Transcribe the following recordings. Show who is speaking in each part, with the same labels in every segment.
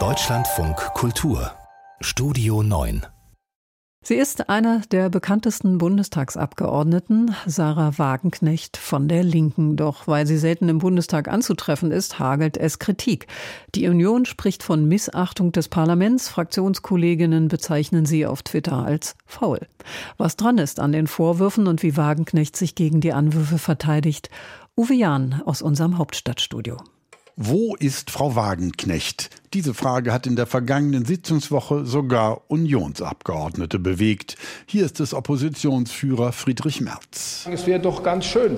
Speaker 1: Deutschlandfunk Kultur Studio 9
Speaker 2: Sie ist eine der bekanntesten Bundestagsabgeordneten, Sarah Wagenknecht von der Linken. Doch weil sie selten im Bundestag anzutreffen ist, hagelt es Kritik. Die Union spricht von Missachtung des Parlaments. Fraktionskolleginnen bezeichnen sie auf Twitter als faul. Was dran ist an den Vorwürfen und wie Wagenknecht sich gegen die Anwürfe verteidigt, Uwe Jahn aus unserem Hauptstadtstudio.
Speaker 3: Wo ist Frau Wagenknecht? Diese Frage hat in der vergangenen Sitzungswoche sogar Unionsabgeordnete bewegt. Hier ist es Oppositionsführer Friedrich Merz.
Speaker 4: Es wäre doch ganz schön,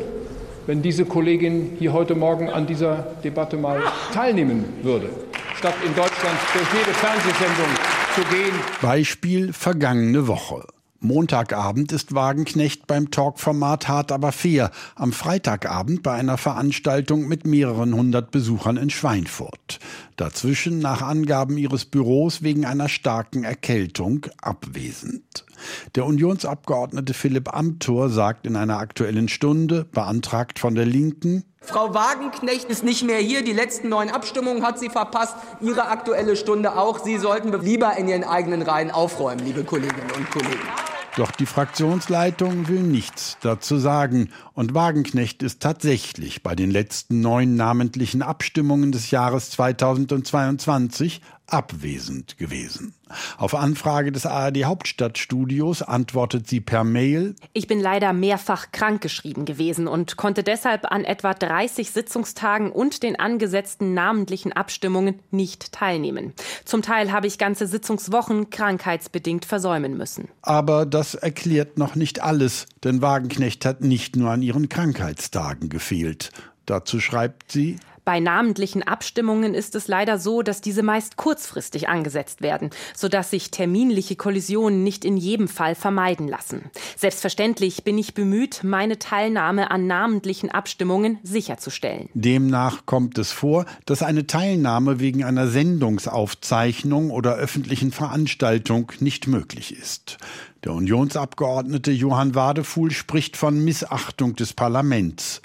Speaker 4: wenn diese Kollegin hier heute Morgen an dieser Debatte mal teilnehmen würde, statt in Deutschland durch jede Fernsehsendung zu gehen.
Speaker 3: Beispiel vergangene Woche. Montagabend ist Wagenknecht beim Talkformat Hart aber fair, am Freitagabend bei einer Veranstaltung mit mehreren hundert Besuchern in Schweinfurt. Dazwischen nach Angaben ihres Büros wegen einer starken Erkältung abwesend. Der Unionsabgeordnete Philipp Amthor sagt in einer aktuellen Stunde, beantragt von der Linken,
Speaker 5: Frau Wagenknecht ist nicht mehr hier. Die letzten neun Abstimmungen hat sie verpasst. Ihre aktuelle Stunde auch. Sie sollten lieber in Ihren eigenen Reihen aufräumen, liebe Kolleginnen und Kollegen.
Speaker 3: Doch die Fraktionsleitung will nichts dazu sagen. Und Wagenknecht ist tatsächlich bei den letzten neun namentlichen Abstimmungen des Jahres 2022 abwesend gewesen. Auf Anfrage des ARD Hauptstadtstudios antwortet sie per Mail
Speaker 6: Ich bin leider mehrfach krankgeschrieben gewesen und konnte deshalb an etwa 30 Sitzungstagen und den angesetzten namentlichen Abstimmungen nicht teilnehmen. Zum Teil habe ich ganze Sitzungswochen krankheitsbedingt versäumen müssen.
Speaker 3: Aber das erklärt noch nicht alles, denn Wagenknecht hat nicht nur an ihren Krankheitstagen gefehlt. Dazu schreibt sie
Speaker 6: bei namentlichen Abstimmungen ist es leider so, dass diese meist kurzfristig angesetzt werden, sodass sich terminliche Kollisionen nicht in jedem Fall vermeiden lassen. Selbstverständlich bin ich bemüht, meine Teilnahme an namentlichen Abstimmungen sicherzustellen.
Speaker 3: Demnach kommt es vor, dass eine Teilnahme wegen einer Sendungsaufzeichnung oder öffentlichen Veranstaltung nicht möglich ist. Der Unionsabgeordnete Johann Wadefuhl spricht von Missachtung des Parlaments.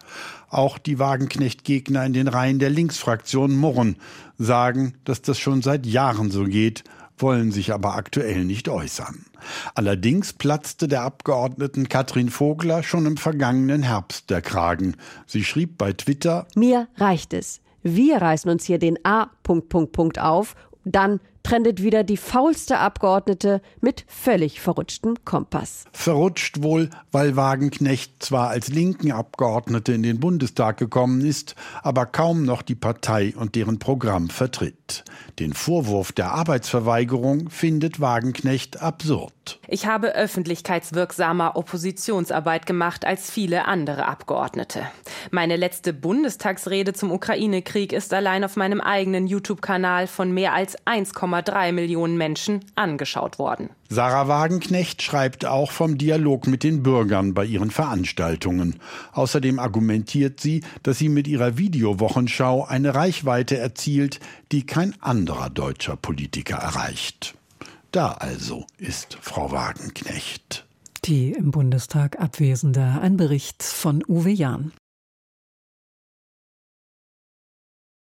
Speaker 3: Auch die Wagenknecht-Gegner in den Reihen der Linksfraktion murren, sagen, dass das schon seit Jahren so geht, wollen sich aber aktuell nicht äußern. Allerdings platzte der Abgeordneten Katrin Vogler schon im vergangenen Herbst der Kragen. Sie schrieb bei Twitter
Speaker 7: Mir reicht es. Wir reißen uns hier den A. auf, dann trendet wieder die faulste Abgeordnete mit völlig verrutschtem Kompass.
Speaker 3: Verrutscht wohl, weil Wagenknecht zwar als linken Abgeordnete in den Bundestag gekommen ist, aber kaum noch die Partei und deren Programm vertritt. Den Vorwurf der Arbeitsverweigerung findet Wagenknecht absurd.
Speaker 6: Ich habe öffentlichkeitswirksamer Oppositionsarbeit gemacht als viele andere Abgeordnete. Meine letzte Bundestagsrede zum Ukraine-Krieg ist allein auf meinem eigenen YouTube-Kanal von mehr als 1,3 Millionen Menschen angeschaut worden.
Speaker 3: Sarah Wagenknecht schreibt auch vom Dialog mit den Bürgern bei ihren Veranstaltungen. Außerdem argumentiert sie, dass sie mit ihrer Videowochenschau eine Reichweite erzielt, die kein anderer deutscher Politiker erreicht. Da also ist Frau Wagenknecht.
Speaker 2: Die im Bundestag Abwesende. Ein Bericht von Uwe Jahn.